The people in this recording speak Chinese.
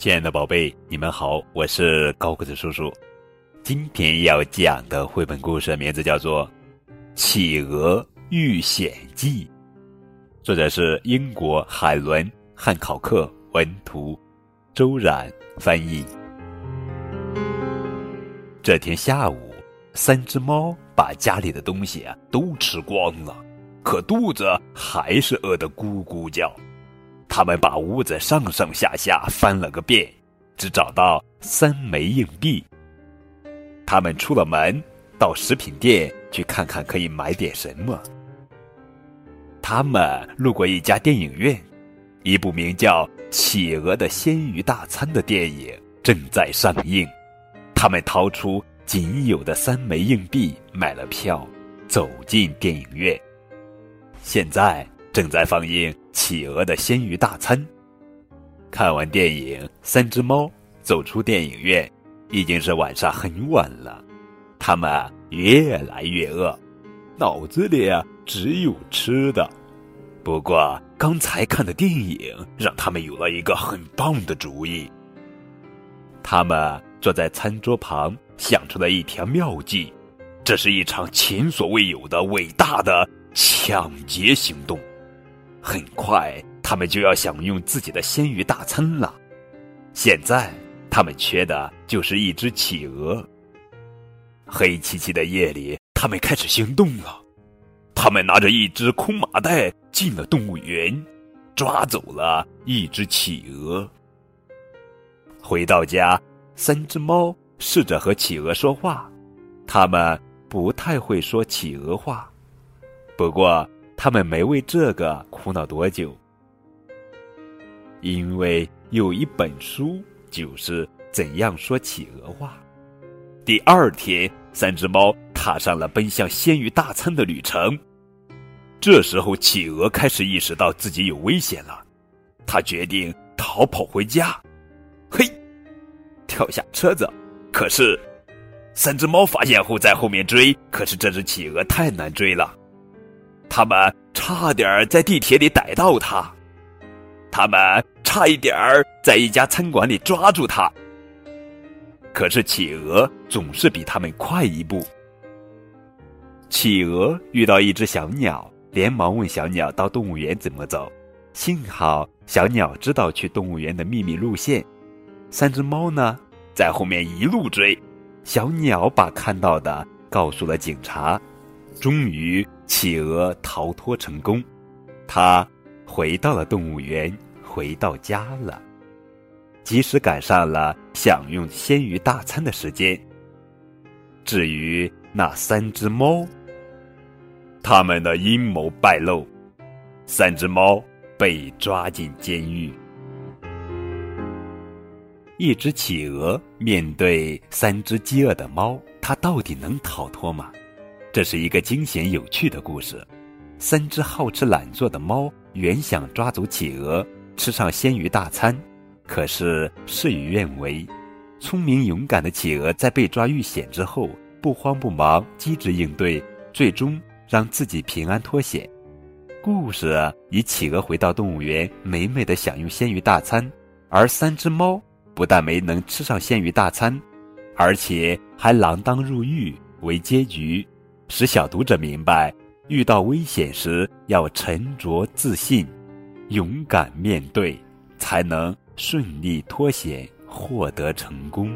亲爱的宝贝，你们好，我是高个子叔叔。今天要讲的绘本故事名字叫做《企鹅遇险记》，作者是英国海伦·汉考克文图，周冉翻译。这天下午，三只猫把家里的东西啊都吃光了，可肚子还是饿得咕咕叫。他们把屋子上上下下翻了个遍，只找到三枚硬币。他们出了门，到食品店去看看可以买点什么。他们路过一家电影院，一部名叫《企鹅的鲜鱼大餐》的电影正在上映。他们掏出仅有的三枚硬币买了票，走进电影院。现在。正在放映《企鹅的鲜鱼大餐》。看完电影，三只猫走出电影院，已经是晚上很晚了。它们越来越饿，脑子里啊只有吃的。不过刚才看的电影让他们有了一个很棒的主意。他们坐在餐桌旁，想出了一条妙计。这是一场前所未有的伟大的抢劫行动。很快，他们就要享用自己的鲜鱼大餐了。现在，他们缺的就是一只企鹅。黑漆漆的夜里，他们开始行动了。他们拿着一只空麻袋进了动物园，抓走了一只企鹅。回到家，三只猫试着和企鹅说话，它们不太会说企鹅话，不过。他们没为这个苦恼多久，因为有一本书就是怎样说企鹅话。第二天，三只猫踏上了奔向鲜鱼大餐的旅程。这时候，企鹅开始意识到自己有危险了，他决定逃跑回家。嘿，跳下车子。可是，三只猫发现后在后面追，可是这只企鹅太难追了。他们差点在地铁里逮到他，他们差一点儿在一家餐馆里抓住他。可是企鹅总是比他们快一步。企鹅遇到一只小鸟，连忙问小鸟到动物园怎么走。幸好小鸟知道去动物园的秘密路线。三只猫呢，在后面一路追。小鸟把看到的告诉了警察。终于，企鹅逃脱成功，它回到了动物园，回到家了，及时赶上了享用鲜鱼大餐的时间。至于那三只猫，他们的阴谋败露，三只猫被抓进监狱。一只企鹅面对三只饥饿的猫，它到底能逃脱吗？这是一个惊险有趣的故事。三只好吃懒做的猫原想抓走企鹅，吃上鲜鱼大餐，可是事与愿违。聪明勇敢的企鹅在被抓遇险之后，不慌不忙，机智应对，最终让自己平安脱险。故事以企鹅回到动物园，美美的享用鲜鱼大餐，而三只猫不但没能吃上鲜鱼大餐，而且还锒铛入狱为结局。使小读者明白，遇到危险时要沉着自信，勇敢面对，才能顺利脱险，获得成功。